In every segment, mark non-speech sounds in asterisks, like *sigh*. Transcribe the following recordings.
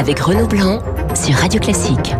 avec Renaud Blanc sur Radio Classique.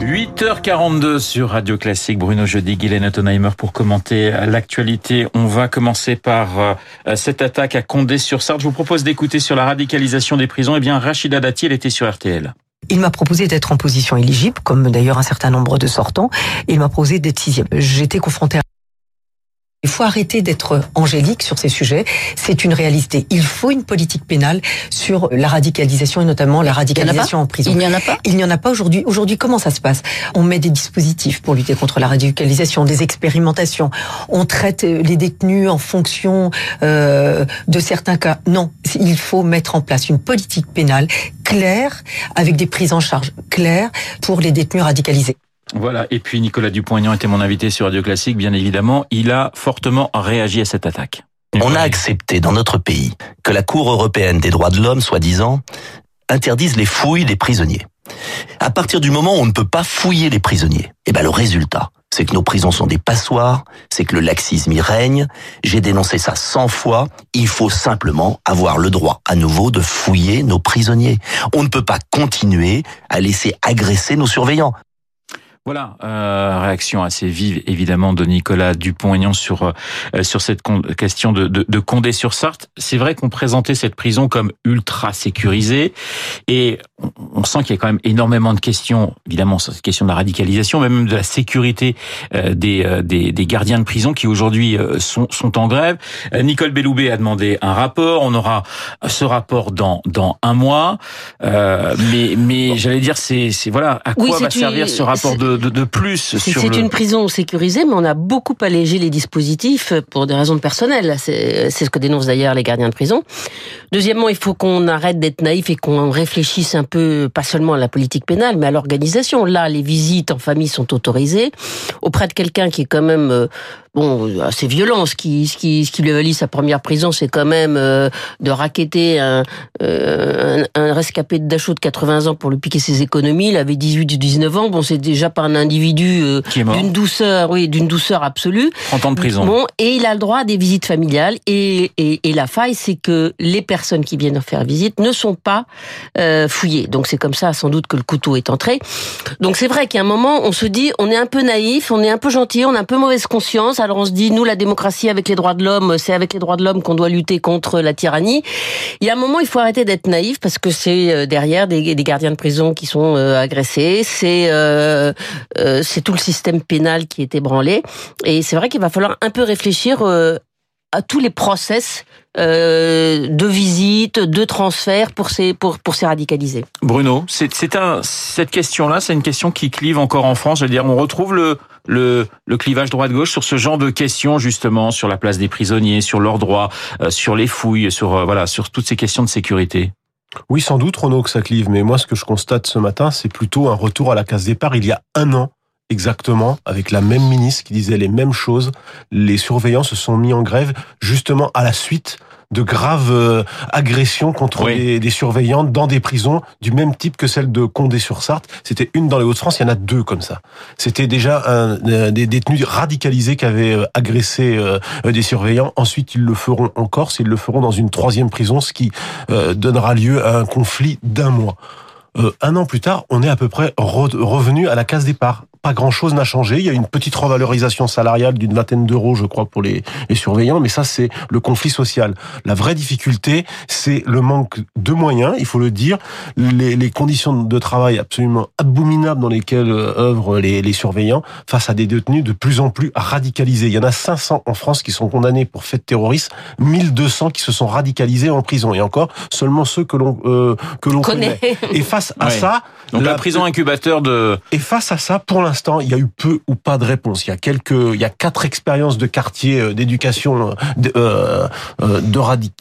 8h42 sur Radio Classique. Bruno Jeudi, Guylaine Ottenheimer pour commenter l'actualité. On va commencer par euh, cette attaque à Condé-sur-Sarthe. Je vous propose d'écouter sur la radicalisation des prisons. Eh bien, Rachida Dati, elle était sur RTL. Il m'a proposé d'être en position éligible, comme d'ailleurs un certain nombre de sortants. Il m'a proposé d'être sixième. J'étais confronté à il faut arrêter d'être angélique sur ces sujets. C'est une réalité. Il faut une politique pénale sur la radicalisation et notamment la radicalisation en, prison. Il n'y en a pas Il n'y en a pas aujourd'hui. Aujourd'hui, comment ça se passe? On met des dispositifs pour lutter contre la radicalisation, des expérimentations. On traite les détenus en fonction euh, de certains cas. Non, il faut mettre en place une politique pénale claire avec des prises en charge claires pour les détenus radicalisés. Voilà, et puis Nicolas Dupont-Aignan était mon invité sur Radio Classique, bien évidemment. Il a fortement réagi à cette attaque. On a accepté dans notre pays que la Cour européenne des droits de l'homme, soi-disant, interdise les fouilles des prisonniers. À partir du moment où on ne peut pas fouiller les prisonniers, eh ben le résultat, c'est que nos prisons sont des passoires, c'est que le laxisme y règne. J'ai dénoncé ça 100 fois. Il faut simplement avoir le droit à nouveau de fouiller nos prisonniers. On ne peut pas continuer à laisser agresser nos surveillants. Voilà, euh, réaction assez vive évidemment de Nicolas Dupont-Aignan sur euh, sur cette question de, de, de Condé-sur-Sarthe. C'est vrai qu'on présentait cette prison comme ultra sécurisée et on, sent qu'il y a quand même énormément de questions, évidemment sur cette question de la radicalisation, mais même de la sécurité euh, des, euh, des, des gardiens de prison qui aujourd'hui euh, sont, sont en grève. Nicole Belloubet a demandé un rapport. On aura ce rapport dans dans un mois, mais mais j'allais dire c'est c'est voilà à quoi va servir ce rapport de de, plus C'est une prison sécurisée, mais on a beaucoup allégé les dispositifs pour des raisons personnelles. C'est ce que dénoncent d'ailleurs les gardiens de prison. Deuxièmement, il faut qu'on arrête d'être naïf et qu'on réfléchisse un peu, pas seulement à la politique pénale, mais à l'organisation. Là, les visites en famille sont autorisées auprès de quelqu'un qui est quand même euh, bon, assez violent. Ce qui, ce qui, ce qui lui valit sa première prison, c'est quand même euh, de raqueter un, euh, un, rescapé de Dachau de 80 ans pour lui piquer ses économies. Il avait 18 ou 19 ans. Bon, c'est déjà pas un individu euh, d'une douceur, oui, d'une douceur absolue. 30 ans de prison. Bon, et il a le droit à des visites familiales. Et, et, et la faille, c'est que les personnes qui viennent faire visite ne sont pas fouillées. Donc c'est comme ça, sans doute, que le couteau est entré. Donc c'est vrai qu'à un moment, on se dit, on est un peu naïf, on est un peu gentil, on a un peu mauvaise conscience alors on se dit, nous, la démocratie avec les droits de l'homme, c'est avec les droits de l'homme qu'on doit lutter contre la tyrannie. Il y a un moment, il faut arrêter d'être naïf parce que c'est euh, derrière des, gardiens de prison qui sont euh, agressés, c'est euh, c'est tout le système pénal qui est ébranlé. Et c'est vrai qu'il va falloir un peu réfléchir à tous les process euh, de visite, de transfert pour ces pour pour ces radicalisés. Bruno, c'est c'est un cette question-là, c'est une question qui clive encore en France. Je veux dire, on retrouve le le, le clivage droite-gauche sur ce genre de questions justement sur la place des prisonniers, sur leurs droits, euh, sur les fouilles, sur euh, voilà, sur toutes ces questions de sécurité. Oui, sans doute, Renaud, que ça clive. Mais moi, ce que je constate ce matin, c'est plutôt un retour à la case départ. Il y a un an, exactement, avec la même ministre qui disait les mêmes choses. Les surveillants se sont mis en grève justement à la suite de graves euh, agressions contre des, surveillants dans des prisons du même type que celle de Condé-sur-Sarthe. C'était une dans les Hauts-de-France, il y en a deux comme ça. C'était déjà un, euh, des détenus radicalisés qui avaient euh, agressé des surveillants. Ensuite, ils le feront en Corse, ils le feront dans une troisième prison, ce qui donnera lieu à un conflit d'un mois. un an plus tard, on est à peu près revenu à la case départ pas grand-chose n'a changé. Il y a une petite revalorisation salariale d'une vingtaine d'euros, je crois, pour les, les surveillants, mais ça, c'est le conflit social. La vraie difficulté, c'est le manque de moyens, il faut le dire, les, les conditions de travail absolument abominables dans lesquelles euh, œuvrent les, les surveillants face à des détenus de plus en plus radicalisés. Il y en a 500 en France qui sont condamnés pour faits terroristes, 1200 qui se sont radicalisés en prison, et encore seulement ceux que l'on euh, que l'on connaît. Et face à *laughs* ça, donc la, prison incubateur de et face à ça, pour l'instant, il y a eu peu ou pas de réponse. Il y a quelques, il y a quatre expériences de quartier euh, d'éducation de, euh, euh, de, radi...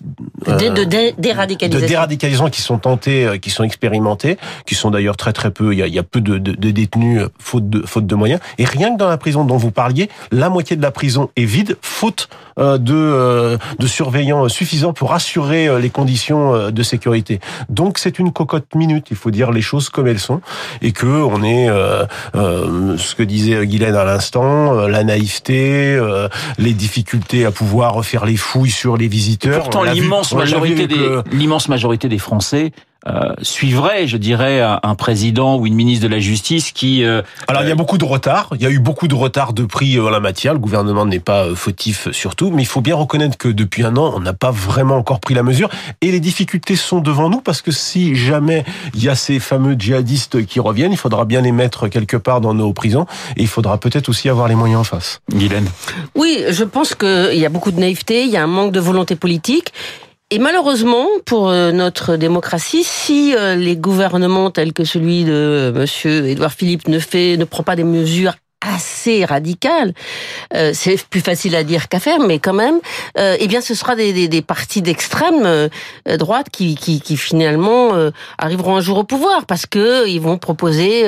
de, de, déradicalisation. de déradicalisation qui sont tentées, qui sont expérimentées, qui sont d'ailleurs très très peu. Il y a, il y a peu de, de, détenus faute de faute de moyens. Et rien que dans la prison dont vous parliez, la moitié de la prison est vide faute de de surveillants suffisants pour assurer les conditions de sécurité. Donc c'est une cocotte minute. Il faut dire les choses comme elles sont et que on est ce que disait Guylaine à l'instant, euh, la naïveté, euh, les difficultés à pouvoir faire les fouilles sur les visiteurs. pourtant, l'immense majorité des l'immense majorité des Français euh, suivrait, je dirais, un président ou une ministre de la Justice qui... Euh, Alors il y a beaucoup de retard, il y a eu beaucoup de retard de prix en la matière, le gouvernement n'est pas fautif surtout, mais il faut bien reconnaître que depuis un an, on n'a pas vraiment encore pris la mesure, et les difficultés sont devant nous, parce que si jamais il y a ces fameux djihadistes qui reviennent, il faudra bien les mettre quelque part dans nos prisons, et il faudra peut-être aussi avoir les moyens en face. Guylaine. Oui, je pense qu'il y a beaucoup de naïveté, il y a un manque de volonté politique, et malheureusement, pour euh, notre démocratie, si euh, les gouvernements tels que celui de euh, Monsieur Édouard Philippe ne fait, ne prend pas des mesures assez radical, euh, c'est plus facile à dire qu'à faire, mais quand même, euh, eh bien, ce sera des, des, des partis d'extrême euh, droite qui, qui, qui finalement euh, arriveront un jour au pouvoir parce que ils vont proposer,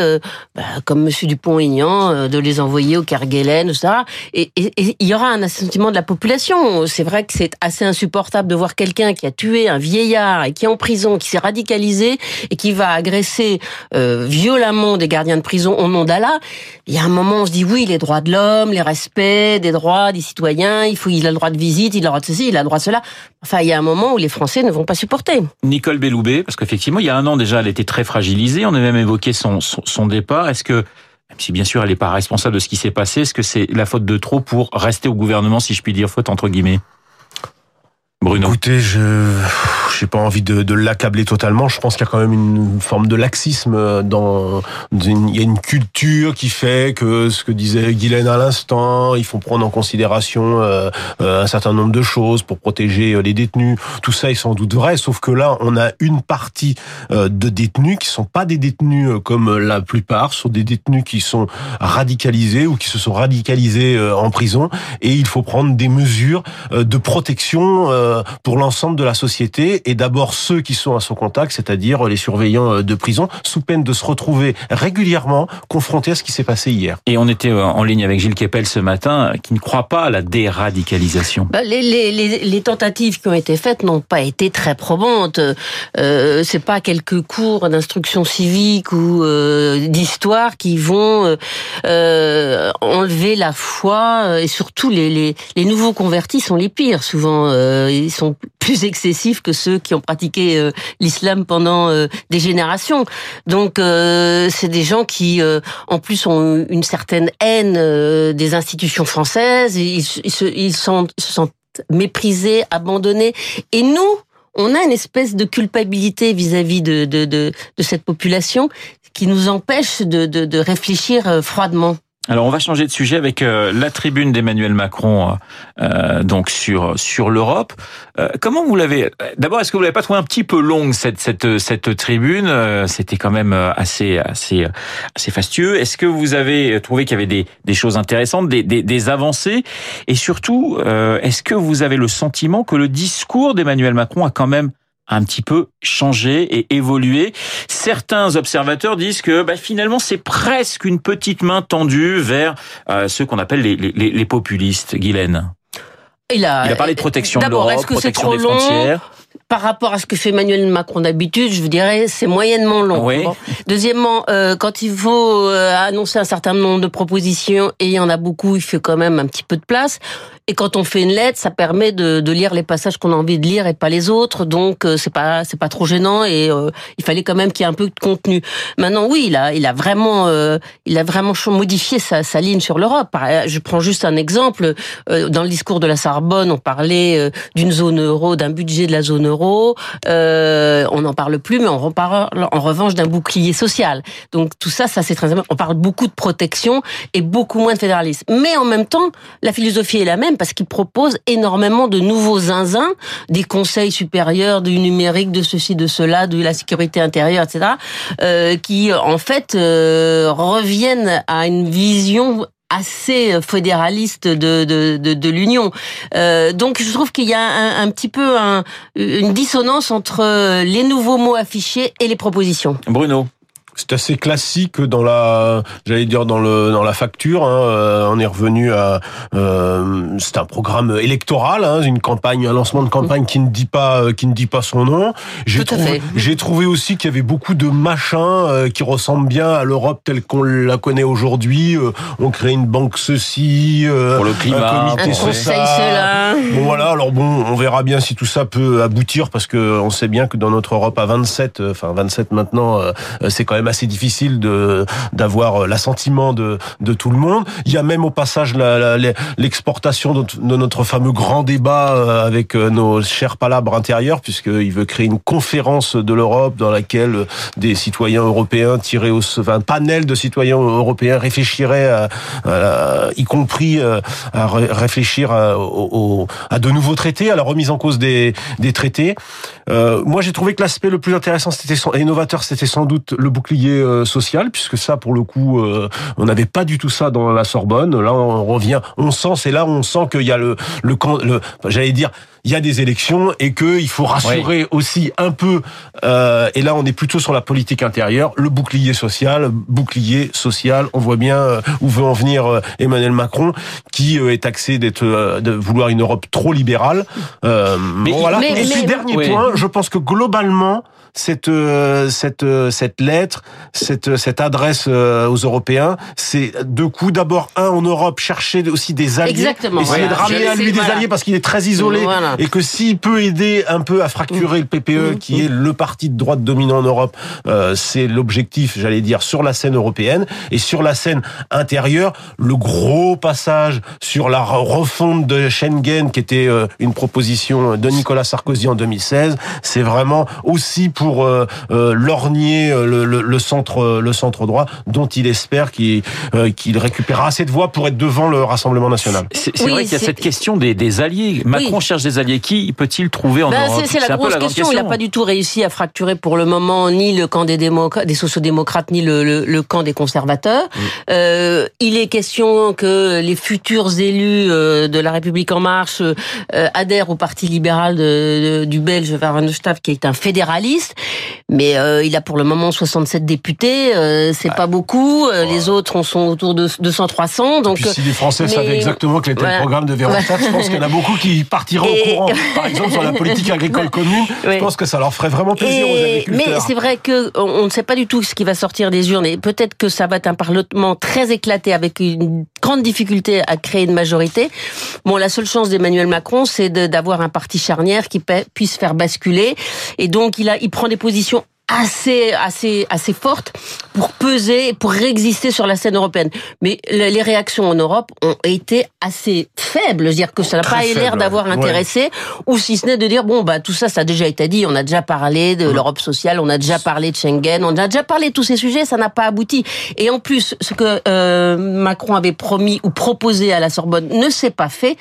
bah, comme Monsieur Dupont-Aignan, de les envoyer au Kerguelen, ça. Et, et, et, il y aura un assentiment de la population. C'est vrai que c'est assez insupportable de voir quelqu'un qui a tué un vieillard et qui est en prison, qui s'est radicalisé et qui va agresser violemment des gardiens de prison au nom d'Allah. Il y a un moment on se dit oui, les droits de l'homme, les respects des droits des citoyens, il faut, il a le droit de visite, il a le droit de ceci, il a le droit de cela. Enfin, il y a un moment où les Français ne vont pas supporter. Nicole Belloubet, parce qu'effectivement, il y a un an déjà, elle était très fragilisée. On a même évoqué son, son, départ. Est-ce que même si bien sûr elle n'est pas responsable de ce qui s'est passé, est-ce que c'est la faute de trop pour rester au gouvernement, si je puis dire, faute entre guillemets? Bruno. Écoutez, je j'ai pas envie de, de l'accabler totalement. Je pense qu'il y a quand même une forme de laxisme dans. il y a une culture qui fait que ce que disait Guylaine à l'instant, il faut prendre en considération euh, euh, un certain nombre de choses pour protéger euh, les détenus. Tout ça est sans doute vrai, sauf que là, on a une partie de détenus qui sont pas des détenus comme la plupart, sont des détenus qui sont radicalisés ou qui se sont radicalisés en prison, et il faut prendre des mesures de protection pour l'ensemble de la société d'abord ceux qui sont à son contact, c'est-à-dire les surveillants euh, de prison, sous peine de se retrouver régulièrement confrontés à ce qui s'est passé hier. Et on était euh, en ligne avec Gilles Kepel ce matin, qui ne croit pas à la déradicalisation. Bah, les, les, les, tentatives qui ont été faites n'ont pas été très probantes. Euh, c'est pas quelques cours d'instruction civique ou euh, d'histoire qui vont euh, enlever la foi et surtout les, les, les nouveaux convertis sont les pires souvent. ils sont plus excessifs que ceux qui ont pratiqué euh, l'islam pendant euh, des générations. Donc euh, c'est des gens qui en plus ont une certaine haine des institutions françaises, ils, se, ils sont, se sentent méprisés, abandonnés. Et nous, on a une espèce de culpabilité vis-à-vis de, de, de, de, cette population qui nous empêche de, de réfléchir froidement. Alors on va changer de sujet avec euh, la tribune d'Emmanuel Macron euh, euh, donc sur sur l'Europe. comment vous l'avez D'abord, est-ce que vous l'avez pas trouvé un petit peu longue cette cette cette tribune? C'était quand même assez assez assez fastueux. Est-ce que vous avez trouvé qu'il y avait des des choses intéressantes, des des, des avancées? Et surtout, est-ce que vous avez le sentiment que le discours d'Emmanuel Macron a quand même un petit peu changé et évolué. Certains observateurs disent que bah, finalement c'est presque une petite main tendue vers euh, ceux qu'on appelle les, les, les populistes. Guylaine. Il a, il a parlé de protection de l'Europe, protection des frontières par rapport à ce que fait Emmanuel Macron d'habitude, je vous dirais, c'est moyennement long. Deuxièmement, euh, quand il faut euh, annoncer un certain nombre de propositions, et il y en a beaucoup, il fait quand même un petit peu de place. Et quand on fait une lettre, ça permet de, de lire les passages qu'on a envie de lire et pas les autres. Donc euh, c'est pas c'est pas trop gênant et euh, il fallait quand même qu'il y ait un peu de contenu. Maintenant, oui, il a il a vraiment euh, il a vraiment modifié sa, sa ligne sur l'Europe. Je prends juste un exemple. Dans le discours de la Sorbonne, on parlait d'une zone euro, d'un budget de la zone euro. on n'en parle plus, mais on reparle en revanche d'un bouclier social. Donc tout ça, ça c'est très important. On parle beaucoup de protection et beaucoup moins de fédéralisme. Mais en même temps, la philosophie est la même parce qu'il propose énormément de nouveaux zinzins, des conseils supérieurs du numérique, de ceci, de cela, de la sécurité intérieure, etc., euh, qui en fait euh, reviennent à une vision assez fédéraliste de, de, l'Union. Euh, donc je trouve qu'il y a un, petit peu un, une dissonance entre les nouveaux mots affichés et les propositions. Bruno c'est assez classique dans la, j'allais dire dans le dans la facture. Hein, euh, on est revenu à, euh, c'est un programme électoral, hein, une campagne, un lancement de campagne qui ne dit pas euh, qui ne dit pas son nom. J'ai trouvé, j'ai trouvé aussi qu'il y avait beaucoup de machins euh, qui ressemblent bien à l'Europe telle qu'on la connaît aujourd'hui. on crée une banque ceci, pour le climat, un comité cela. Bon voilà, alors bon, on verra bien si tout ça peut aboutir parce que on sait bien que dans notre Europe à 27, euh, enfin 27 maintenant, euh, c'est quand même assez difficile de d'avoir l'assentiment de de tout le monde. Il y a même au passage l'exportation de, notre fameux grand débat euh, avec nos chers palabres intérieurs, puisqu'il veut créer une conférence de l'Europe dans laquelle des citoyens européens tirés au, enfin, un panel de citoyens européens réfléchiraient, à, y compris à réfléchir à, à de nouveaux traités, à la remise en cause des, des traités. Euh, moi, j'ai trouvé que l'aspect le plus intéressant, c'était et novateur, c'était sans doute le bouclier euh, social, puisque ça, pour le coup, euh, on n'avait pas du tout ça dans la Sorbonne. Là, on revient, on sent, c'est là où on sent qu'il y a le, le, le j'allais dire, il y a des élections et qu'il faut rassurer aussi un peu. Euh, et là, on est plutôt sur la politique intérieure, le bouclier social, bouclier social. On voit bien où veut en venir Emmanuel Macron, qui est taxé d'être de vouloir une Europe trop libérale. mais, voilà. et puis dernier point, je pense que globalement, cette cette cette lettre, cette cette adresse aux Européens, c'est deux coups. D'abord, un en Europe, chercher aussi des alliés, Exactement, essayer de ramener à lui des alliés parce qu'il est très isolé. Et que s'il peut aider un peu à fracturer le PPE, mmh. qui est le parti de droite dominant en Europe, euh, c'est l'objectif, j'allais dire, sur la scène européenne et sur la scène intérieure, le gros passage sur la refonte de Schengen, qui était euh, une proposition de Nicolas Sarkozy en 2016, c'est vraiment aussi pour euh, lorgner le, le, le, centre, le centre droit, dont il espère qu'il qu'il récupérera assez de voix pour être devant le Rassemblement national. C'est vrai qu'il y a cette question des, des alliés. Macron cherche des qui peut-il trouver en ben, Europe C'est la grosse question. Il n'a pas du tout réussi à fracturer pour le moment ni le camp des, des sociodémocrates ni le, le, le camp des conservateurs. Mm. Euh, il est question que les futurs élus euh, de la République en marche euh, adhèrent au parti libéral de, du Belge Verhofstadt, qui est un fédéraliste, mais euh, il a pour le moment 67 députés. c'est pas beaucoup. Les autres en sont autour de 200-300. Donc, si les Français savaient exactement quel était le programme de Verhofstadt, je pense qu'il y en a beaucoup qui partiront au courant *laughs* par exemple, sur la politique agricole commune, je pense que ça leur ferait vraiment plaisir aux agriculteurs. Mais c'est vrai que on ne sait pas du tout ce qui va sortir des urnes et peut-être que ça va être un parlement très éclaté avec une grande difficulté à créer une majorité. Bon, la seule chance d'Emmanuel Macron, c'est d'avoir un parti charnière qui puisse faire basculer. Et donc, il a, il prend des positions assez, assez, assez forte pour peser, pour réexister sur la scène européenne. Mais les réactions en Europe ont été assez faibles, dire que ça n'a pas l'air d'avoir intéressé, ou si ce n'est de dire bon bah tout ça, ça a déjà été dit, on a déjà parlé de l'Europe sociale, on a déjà parlé de Schengen, on a déjà parlé de tous ces sujets, ça n'a pas abouti. Et en plus, ce que euh, Macron avait promis ou proposé à la Sorbonne ne s'est pas fait,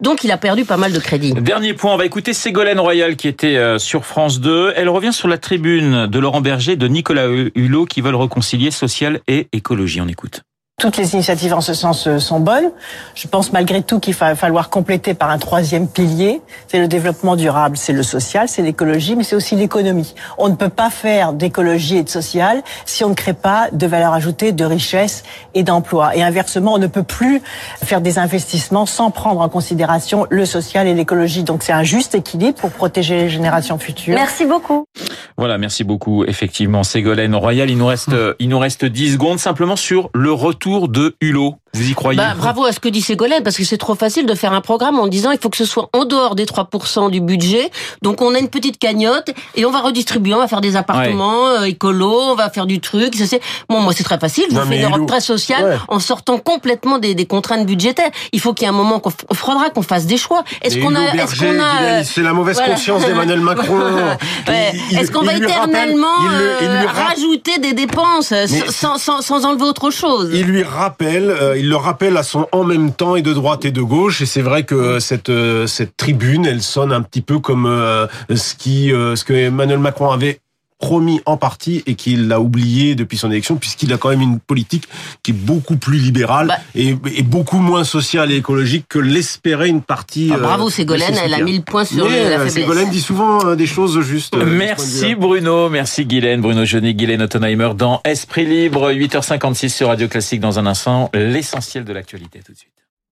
donc il a perdu pas mal de crédit. Dernier point, on va écouter Ségolène Royal qui était euh, sur France 2. Elle revient sur la tribune de Laurent Berger, de Nicolas Hulot, qui veulent réconcilier social et écologie. On écoute. Toutes les initiatives en ce sens euh, sont bonnes. Je pense malgré tout qu'il va falloir compléter par un troisième pilier. C'est le développement durable, c'est le social, c'est l'écologie, mais c'est aussi l'économie. On ne peut pas faire d'écologie et de social si on ne crée pas de valeur ajoutée, de richesse et d'emploi. Et inversement, on ne peut plus faire des investissements sans prendre en considération le social et l'écologie. Donc c'est un juste équilibre pour protéger les générations futures. Merci beaucoup. Voilà, merci beaucoup. Effectivement, Ségolène Royal, il nous reste, il nous reste 10 secondes simplement sur le retour tour de Hulot. Vous y croyez bah, *laughs* Bravo à ce que dit Ségolène, parce que c'est trop facile de faire un programme en disant il faut que ce soit en dehors des 3% du budget. Donc on a une petite cagnotte et on va redistribuer, on va faire des appartements ouais. Euh, écolos, on va faire du truc. Ça, bon, moi c'est très facile, je fais une Europe très sociale en sortant complètement des, des, contraintes budgétaires. Il faut qu'il y ait un moment qu'on faudra qu'on fasse des choix. Est-ce qu'on a, est-ce qu'on a, c'est la mauvaise conscience d'Emmanuel *laughs* Macron. Est-ce qu'on va éternellement euh, rajouter des dépenses sans, sans, sans, enlever autre chose? Il lui rappelle, euh, il le rappelle à son en même temps et de droite et de gauche. Et c'est vrai que cette euh, cette tribune, elle sonne un petit peu comme euh, ce qui euh, ce que Emmanuel Macron avait promis en partie et qu'il l'a oublié depuis son élection puisqu'il a quand même une politique qui est beaucoup plus libérale bah. et, et, beaucoup moins sociale et écologique que l'espérait une partie. Ah, bravo Ségolène, elle a mis le point sur Mais, la faiblesse. Ségolène dit souvent des choses justes. Merci Bruno, merci Guylaine, Bruno Johnny, Guylaine Ottenheimer dans Esprit Libre, 8h56 sur Radio Classique dans un instant, l'essentiel de l'actualité tout de suite.